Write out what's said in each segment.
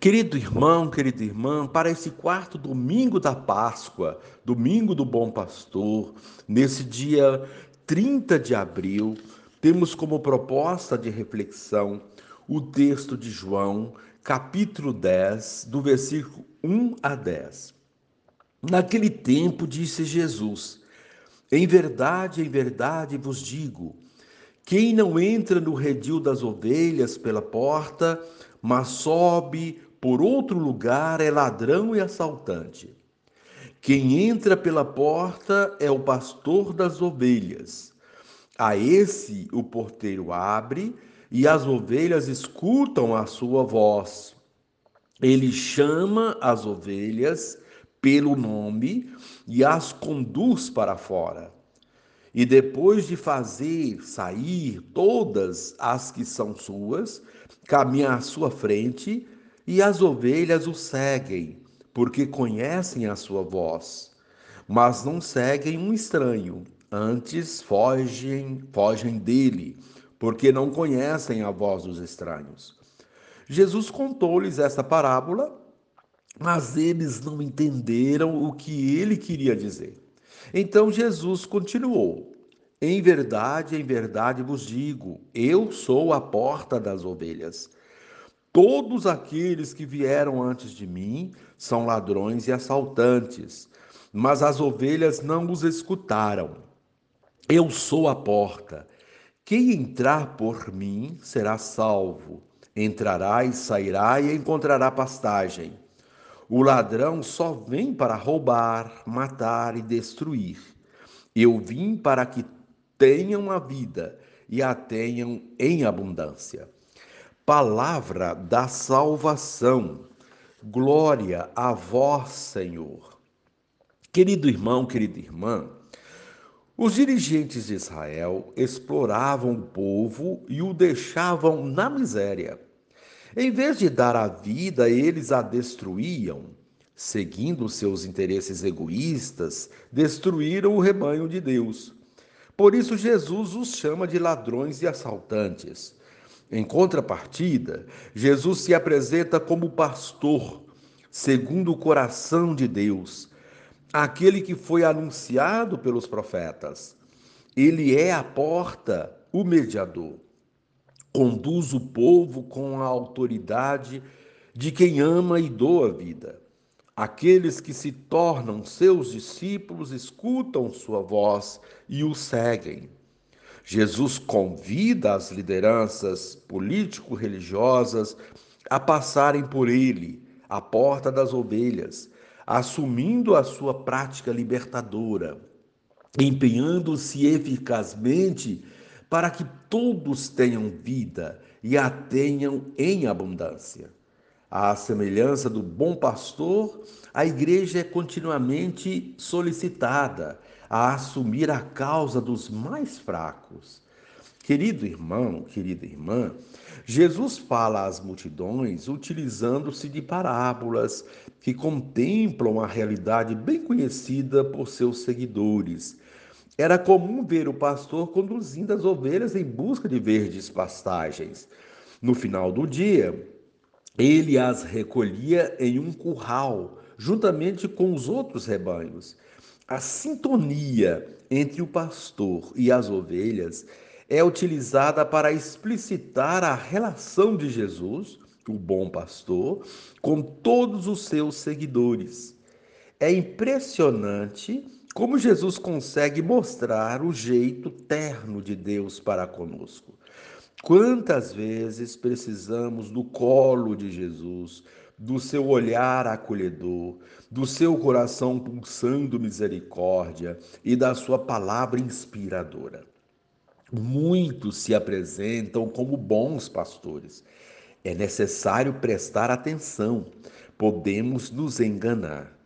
Querido irmão, querida irmã, para esse quarto domingo da Páscoa, domingo do Bom Pastor, nesse dia 30 de abril, temos como proposta de reflexão o texto de João, capítulo 10, do versículo 1 a 10. Naquele tempo disse Jesus: Em verdade, em verdade vos digo, quem não entra no redil das ovelhas pela porta, mas sobe por outro lugar é ladrão e assaltante. Quem entra pela porta é o pastor das ovelhas. A esse o porteiro abre e as ovelhas escutam a sua voz. Ele chama as ovelhas pelo nome e as conduz para fora. E depois de fazer sair todas as que são suas, caminha à sua frente e as ovelhas o seguem, porque conhecem a sua voz. Mas não seguem um estranho, antes fogem, fogem dele, porque não conhecem a voz dos estranhos. Jesus contou-lhes essa parábola, mas eles não entenderam o que ele queria dizer. Então Jesus continuou: Em verdade, em verdade vos digo, eu sou a porta das ovelhas. Todos aqueles que vieram antes de mim são ladrões e assaltantes, mas as ovelhas não os escutaram. Eu sou a porta. Quem entrar por mim será salvo. Entrará e sairá e encontrará pastagem. O ladrão só vem para roubar, matar e destruir. Eu vim para que tenham a vida e a tenham em abundância palavra da salvação. Glória a vós, Senhor. Querido irmão, querida irmã, os dirigentes de Israel exploravam o povo e o deixavam na miséria. Em vez de dar a vida, eles a destruíam. Seguindo seus interesses egoístas, destruíram o rebanho de Deus. Por isso, Jesus os chama de ladrões e assaltantes. Em contrapartida, Jesus se apresenta como pastor, segundo o coração de Deus, aquele que foi anunciado pelos profetas. Ele é a porta, o mediador. Conduz o povo com a autoridade de quem ama e doa vida. Aqueles que se tornam seus discípulos escutam sua voz e o seguem. Jesus convida as lideranças político-religiosas a passarem por ele, a porta das ovelhas, assumindo a sua prática libertadora, empenhando-se eficazmente para que todos tenham vida e a tenham em abundância. À semelhança do bom pastor, a igreja é continuamente solicitada a assumir a causa dos mais fracos. Querido irmão, querida irmã, Jesus fala às multidões utilizando-se de parábolas que contemplam a realidade bem conhecida por seus seguidores. Era comum ver o pastor conduzindo as ovelhas em busca de verdes pastagens. No final do dia, ele as recolhia em um curral, juntamente com os outros rebanhos. A sintonia entre o pastor e as ovelhas é utilizada para explicitar a relação de Jesus, o bom pastor, com todos os seus seguidores. É impressionante como Jesus consegue mostrar o jeito terno de Deus para conosco. Quantas vezes precisamos do colo de Jesus, do seu olhar acolhedor, do seu coração pulsando misericórdia e da sua palavra inspiradora. Muitos se apresentam como bons pastores. É necessário prestar atenção, podemos nos enganar.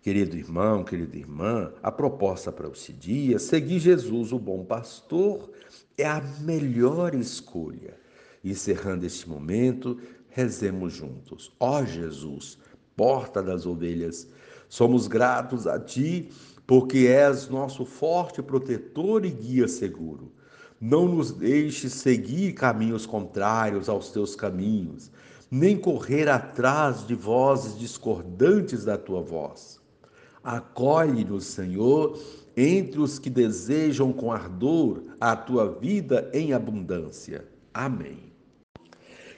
Querido irmão, querida irmã, a proposta para esse dia, seguir Jesus, o bom pastor, é a melhor escolha. Encerrando este momento, Rezemos juntos. Ó Jesus, porta das ovelhas, somos gratos a Ti, porque és nosso forte protetor e guia seguro. Não nos deixes seguir caminhos contrários aos teus caminhos, nem correr atrás de vozes discordantes da tua voz. Acolhe-nos, Senhor, entre os que desejam com ardor a tua vida em abundância. Amém.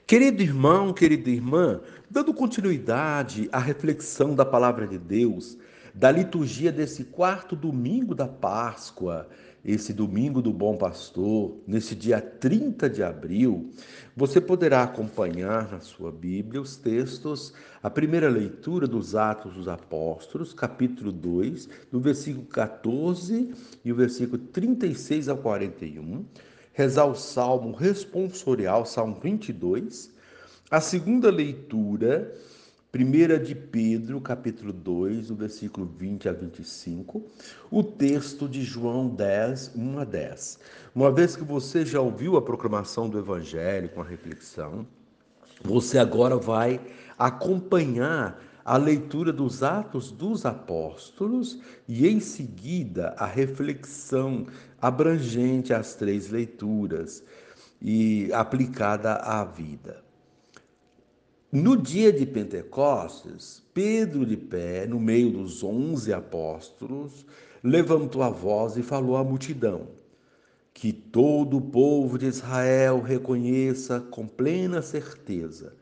Querido irmão, querida irmã, dando continuidade à reflexão da palavra de Deus, da liturgia desse quarto domingo da Páscoa, esse domingo do Bom Pastor, nesse dia 30 de abril, você poderá acompanhar na sua Bíblia os textos, a primeira leitura dos Atos dos Apóstolos, capítulo 2, do versículo 14 e o versículo 36 ao 41, rezar o salmo responsorial, salmo 22, a segunda leitura Primeira de Pedro, capítulo 2, do versículo 20 a 25, o texto de João 10, 1 a 10. Uma vez que você já ouviu a proclamação do evangelho com a reflexão, você agora vai acompanhar a leitura dos Atos dos Apóstolos e em seguida a reflexão abrangente às três leituras e aplicada à vida. No dia de Pentecostes, Pedro, de pé, no meio dos onze apóstolos, levantou a voz e falou à multidão: Que todo o povo de Israel reconheça com plena certeza: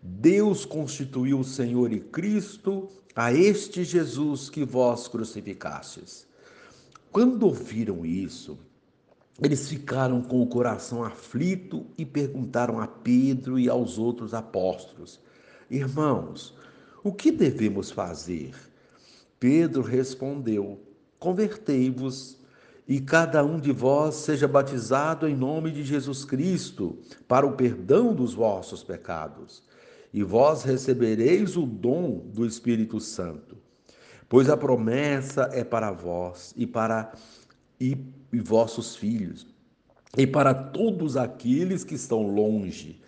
Deus constituiu o Senhor e Cristo a este Jesus que vós crucificastes. Quando ouviram isso, eles ficaram com o coração aflito e perguntaram a Pedro e aos outros apóstolos: Irmãos, o que devemos fazer? Pedro respondeu: Convertei-vos e cada um de vós seja batizado em nome de Jesus Cristo para o perdão dos vossos pecados, e vós recebereis o dom do Espírito Santo. Pois a promessa é para vós e para e, e vossos filhos, e para todos aqueles que estão longe,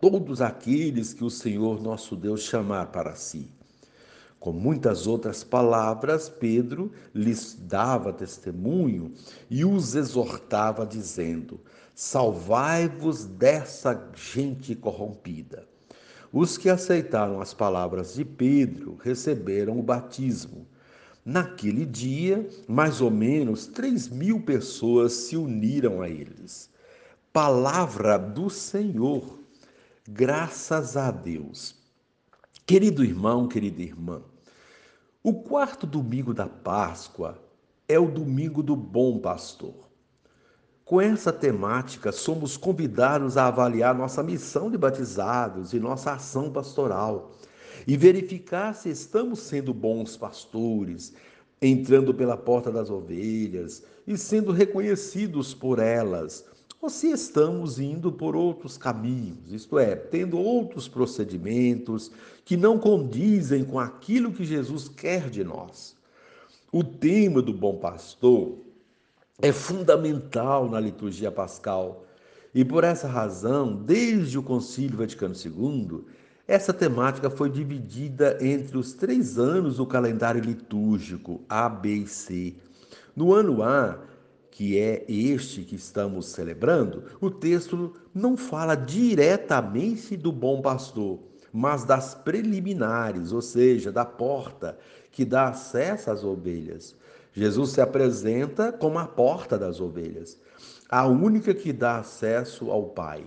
todos aqueles que o Senhor nosso Deus chamar para si. Com muitas outras palavras, Pedro lhes dava testemunho e os exortava, dizendo: Salvai-vos dessa gente corrompida. Os que aceitaram as palavras de Pedro receberam o batismo. Naquele dia, mais ou menos 3 mil pessoas se uniram a eles. Palavra do Senhor, graças a Deus. Querido irmão, querida irmã, o quarto domingo da Páscoa é o domingo do bom pastor. Com essa temática, somos convidados a avaliar nossa missão de batizados e nossa ação pastoral e verificar se estamos sendo bons pastores, entrando pela porta das ovelhas e sendo reconhecidos por elas, ou se estamos indo por outros caminhos, isto é, tendo outros procedimentos que não condizem com aquilo que Jesus quer de nós. O tema do bom pastor é fundamental na liturgia pascal. E por essa razão, desde o Concílio Vaticano II, essa temática foi dividida entre os três anos do calendário litúrgico A, B e C. No ano A, que é este que estamos celebrando, o texto não fala diretamente do bom pastor, mas das preliminares, ou seja, da porta que dá acesso às ovelhas. Jesus se apresenta como a porta das ovelhas, a única que dá acesso ao Pai.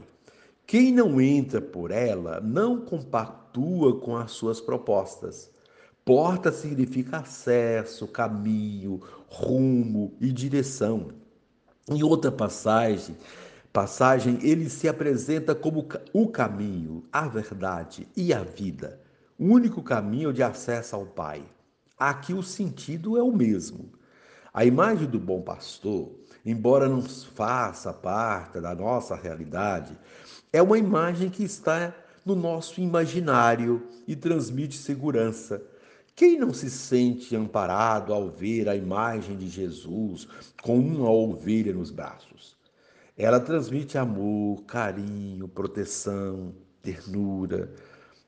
Quem não entra por ela não compactua com as suas propostas. Porta significa acesso, caminho, rumo e direção. Em outra passagem, passagem ele se apresenta como o caminho, a verdade e a vida, o único caminho de acesso ao Pai. Aqui o sentido é o mesmo. A imagem do bom pastor, embora não faça parte da nossa realidade, é uma imagem que está no nosso imaginário e transmite segurança. Quem não se sente amparado ao ver a imagem de Jesus com uma ovelha nos braços? Ela transmite amor, carinho, proteção, ternura.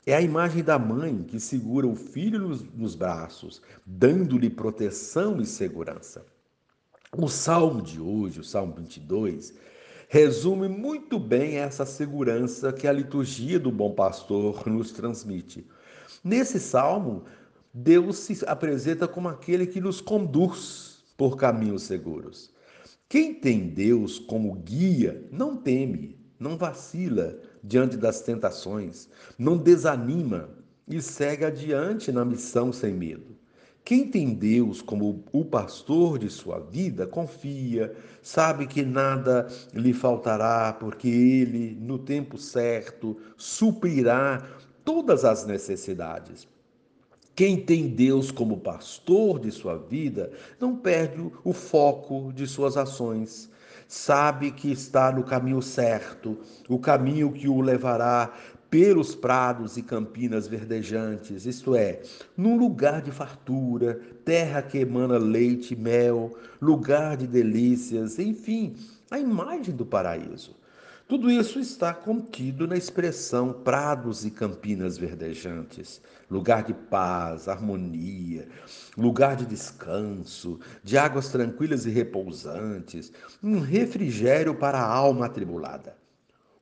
É a imagem da mãe que segura o filho nos, nos braços, dando-lhe proteção e segurança. O salmo de hoje, o salmo 22, resume muito bem essa segurança que a liturgia do bom pastor nos transmite. Nesse salmo, Deus se apresenta como aquele que nos conduz por caminhos seguros. Quem tem Deus como guia não teme, não vacila diante das tentações, não desanima e segue adiante na missão sem medo. Quem tem Deus como o pastor de sua vida, confia, sabe que nada lhe faltará, porque Ele, no tempo certo, suprirá todas as necessidades. Quem tem Deus como pastor de sua vida não perde o foco de suas ações. Sabe que está no caminho certo, o caminho que o levará pelos prados e campinas verdejantes, isto é, num lugar de fartura, terra que emana leite e mel, lugar de delícias, enfim, a imagem do paraíso. Tudo isso está contido na expressão prados e campinas verdejantes, lugar de paz, harmonia, lugar de descanso, de águas tranquilas e repousantes, um refrigério para a alma atribulada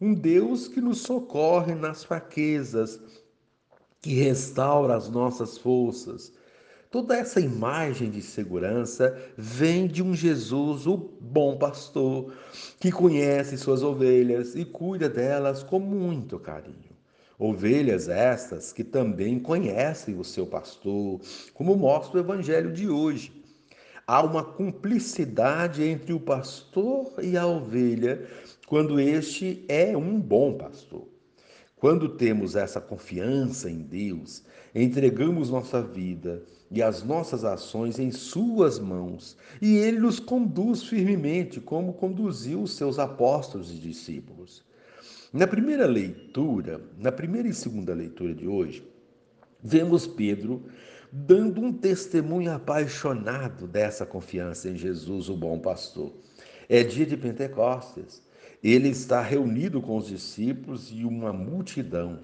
um Deus que nos socorre nas fraquezas, que restaura as nossas forças. Toda essa imagem de segurança vem de um Jesus, o bom pastor, que conhece suas ovelhas e cuida delas com muito carinho. Ovelhas estas que também conhecem o seu pastor, como mostra o evangelho de hoje. Há uma cumplicidade entre o pastor e a ovelha quando este é um bom pastor. Quando temos essa confiança em Deus, entregamos nossa vida e as nossas ações em Suas mãos e Ele nos conduz firmemente, como conduziu os seus apóstolos e discípulos. Na primeira leitura, na primeira e segunda leitura de hoje, vemos Pedro dando um testemunho apaixonado dessa confiança em Jesus, o bom pastor. É dia de Pentecostes. Ele está reunido com os discípulos e uma multidão.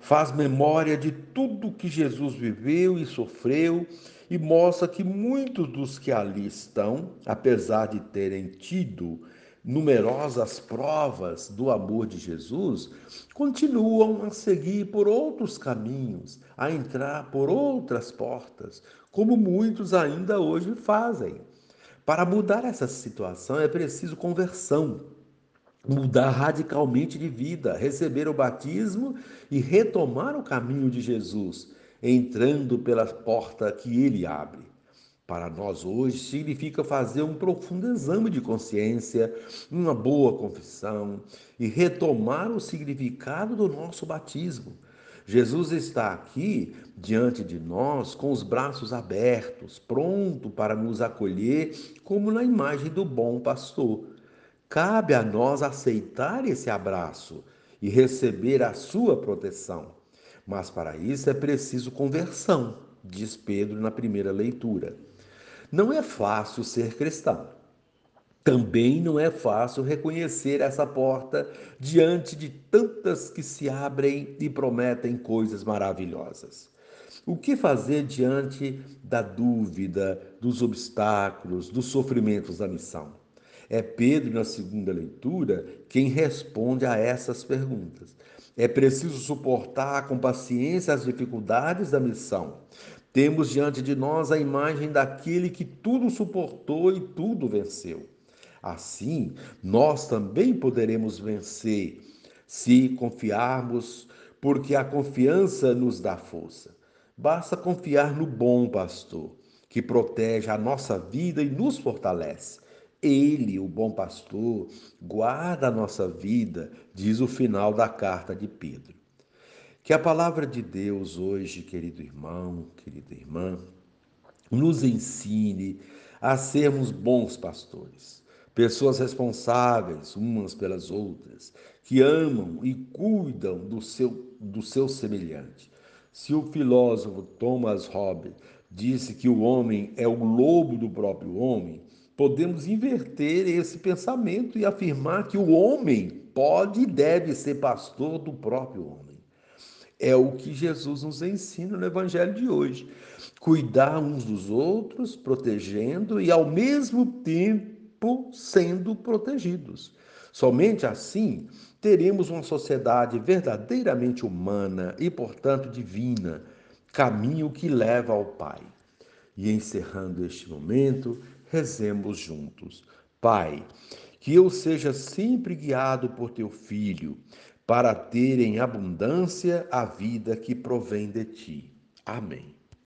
Faz memória de tudo que Jesus viveu e sofreu e mostra que muitos dos que ali estão, apesar de terem tido numerosas provas do amor de Jesus, continuam a seguir por outros caminhos, a entrar por outras portas, como muitos ainda hoje fazem. Para mudar essa situação é preciso conversão mudar radicalmente de vida, receber o batismo e retomar o caminho de Jesus, entrando pela porta que ele abre. Para nós hoje significa fazer um profundo exame de consciência, uma boa confissão e retomar o significado do nosso batismo. Jesus está aqui diante de nós com os braços abertos, pronto para nos acolher, como na imagem do bom pastor. Cabe a nós aceitar esse abraço e receber a sua proteção. Mas para isso é preciso conversão, diz Pedro na primeira leitura. Não é fácil ser cristão. Também não é fácil reconhecer essa porta diante de tantas que se abrem e prometem coisas maravilhosas. O que fazer diante da dúvida, dos obstáculos, dos sofrimentos da missão? É Pedro, na segunda leitura, quem responde a essas perguntas. É preciso suportar com paciência as dificuldades da missão. Temos diante de nós a imagem daquele que tudo suportou e tudo venceu. Assim, nós também poderemos vencer se confiarmos, porque a confiança nos dá força. Basta confiar no bom pastor, que protege a nossa vida e nos fortalece. Ele, o bom pastor, guarda a nossa vida, diz o final da carta de Pedro. Que a palavra de Deus hoje, querido irmão, querida irmã, nos ensine a sermos bons pastores, pessoas responsáveis umas pelas outras, que amam e cuidam do seu, do seu semelhante. Se o filósofo Thomas Hobbes disse que o homem é o lobo do próprio homem, podemos inverter esse pensamento e afirmar que o homem pode e deve ser pastor do próprio homem. É o que Jesus nos ensina no Evangelho de hoje. Cuidar uns dos outros, protegendo e ao mesmo tempo sendo protegidos. Somente assim teremos uma sociedade verdadeiramente humana e, portanto, divina, caminho que leva ao Pai. E encerrando este momento, rezemos juntos. Pai, que eu seja sempre guiado por teu Filho, para ter em abundância a vida que provém de ti. Amém.